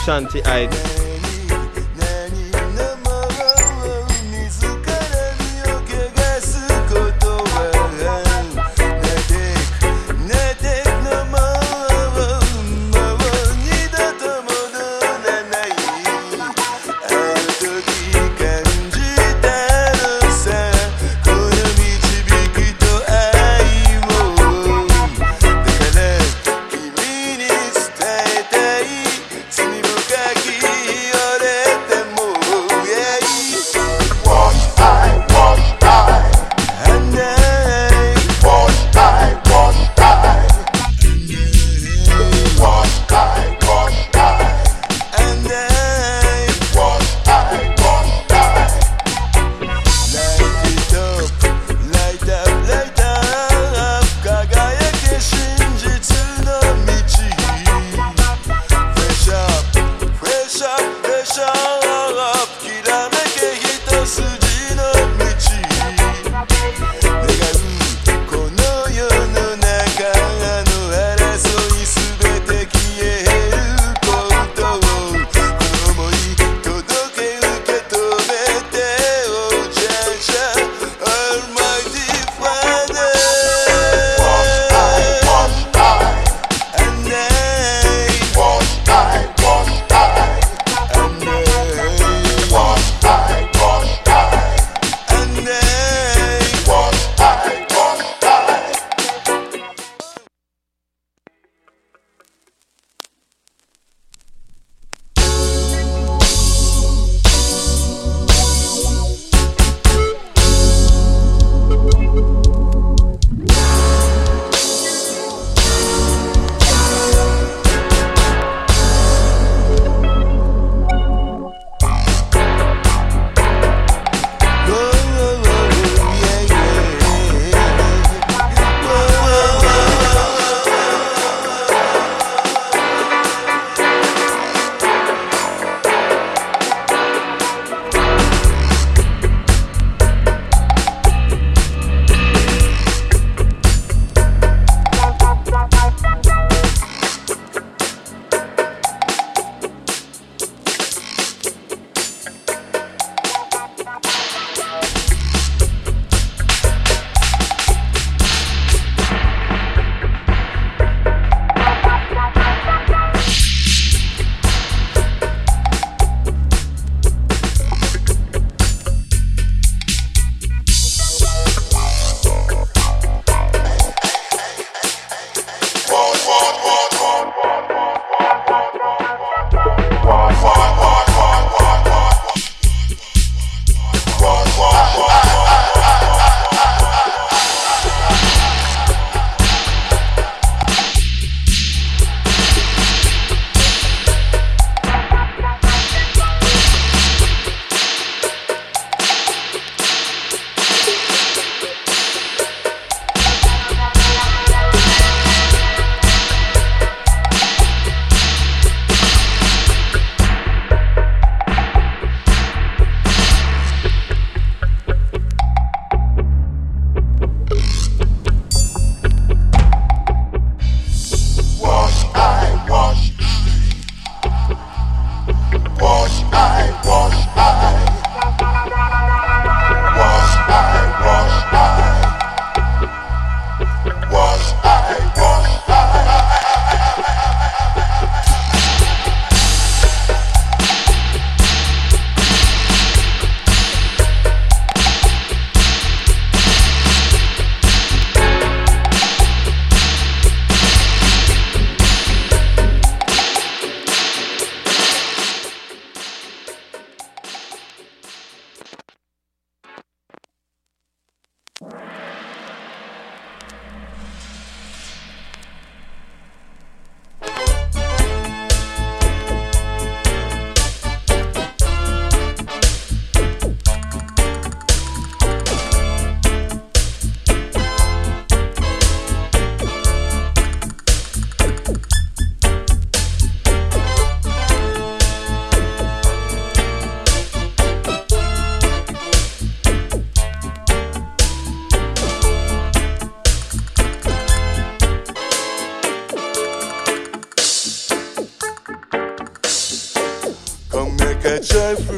shine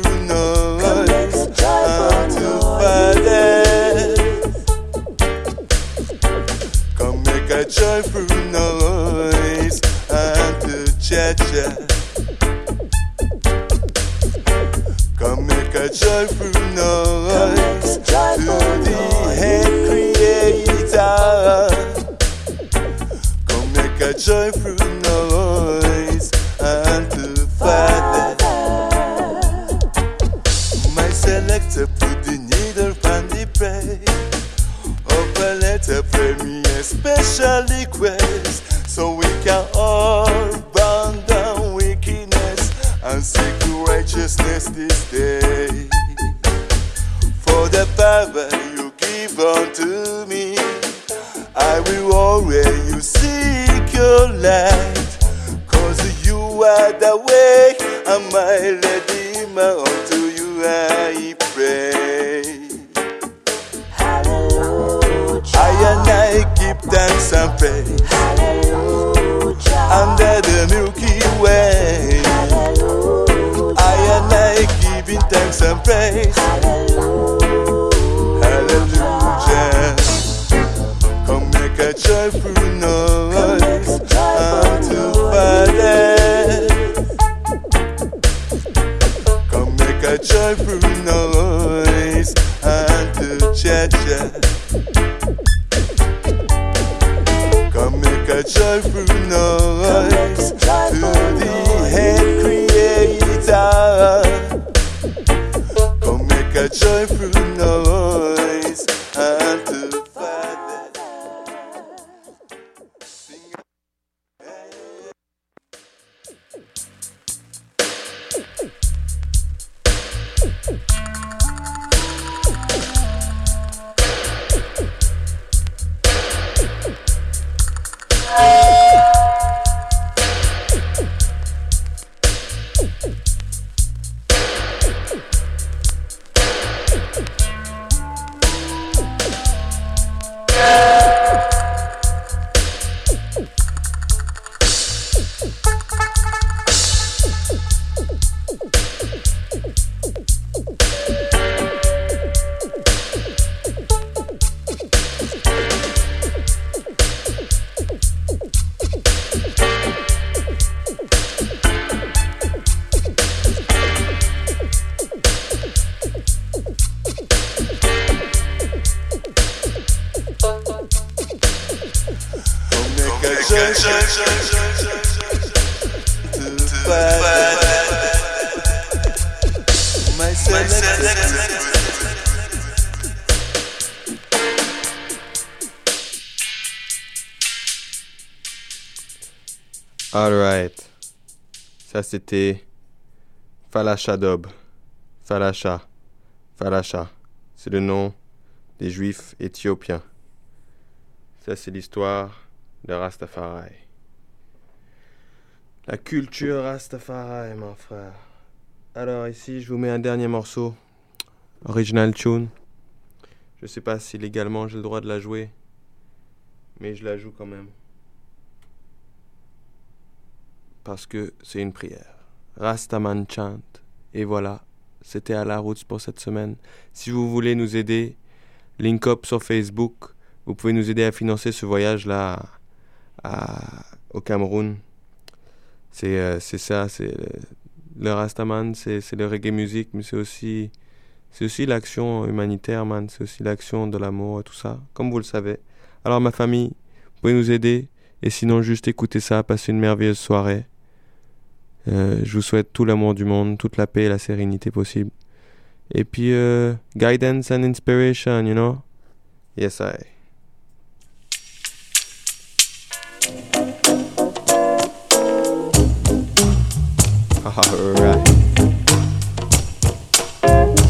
c'était Falasha Dob. Falasha. Falasha. C'est le nom des juifs éthiopiens. Ça c'est l'histoire de Rastafari. La culture Rastafari, mon frère. Alors ici, je vous mets un dernier morceau. Original tune. Je sais pas si légalement j'ai le droit de la jouer. Mais je la joue quand même. Parce que c'est une prière. Rastaman chant. Et voilà, c'était à la route pour cette semaine. Si vous voulez nous aider, link up sur Facebook. Vous pouvez nous aider à financer ce voyage-là au Cameroun. C'est euh, c'est ça, c'est le, Rastaman, c'est le reggae music, mais c'est aussi aussi l'action humanitaire, man. C'est aussi l'action de l'amour et tout ça, comme vous le savez. Alors ma famille, vous pouvez nous aider. Et sinon, juste écoutez ça, passez une merveilleuse soirée. Euh, je vous souhaite tout l'amour du monde, toute la paix et la sérénité possible. Et puis, euh, guidance and inspiration, you know? Yes, I.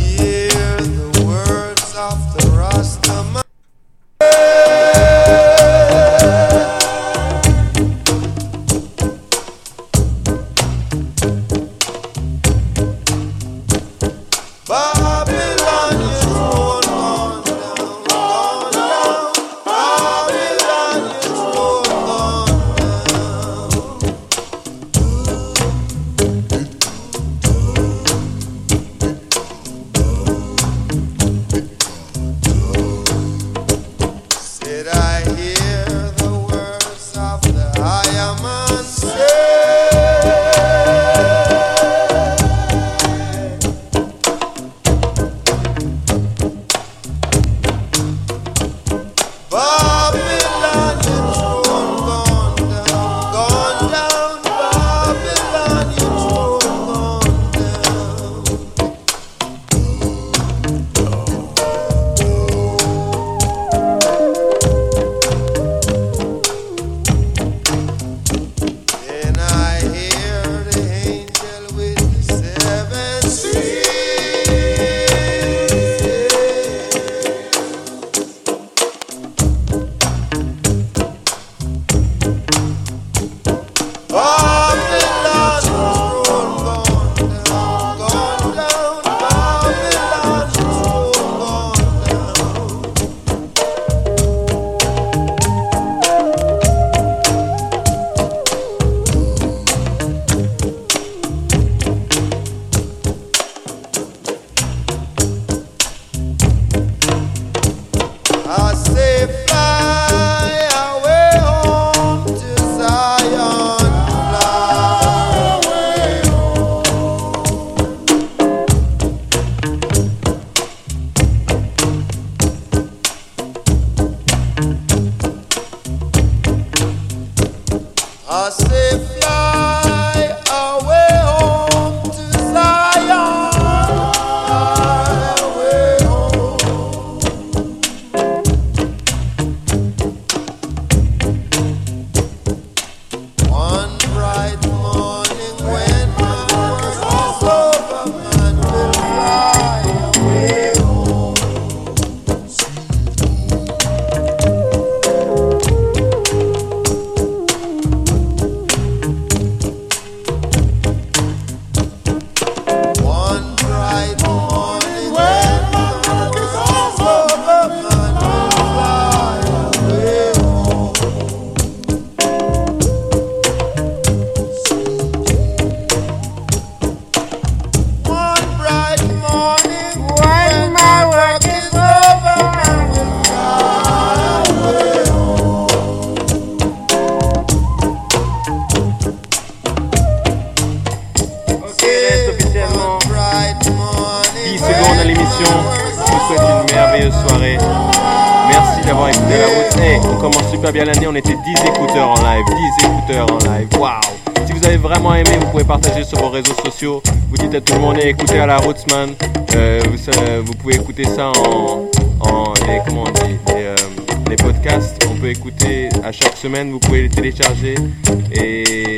Vous dites à tout le monde eh, écoutez à la Rootsman. Euh, vous, vous, pouvez écouter ça en, en les, comment on dit, les, euh, les podcasts. On peut écouter à chaque semaine. Vous pouvez les télécharger et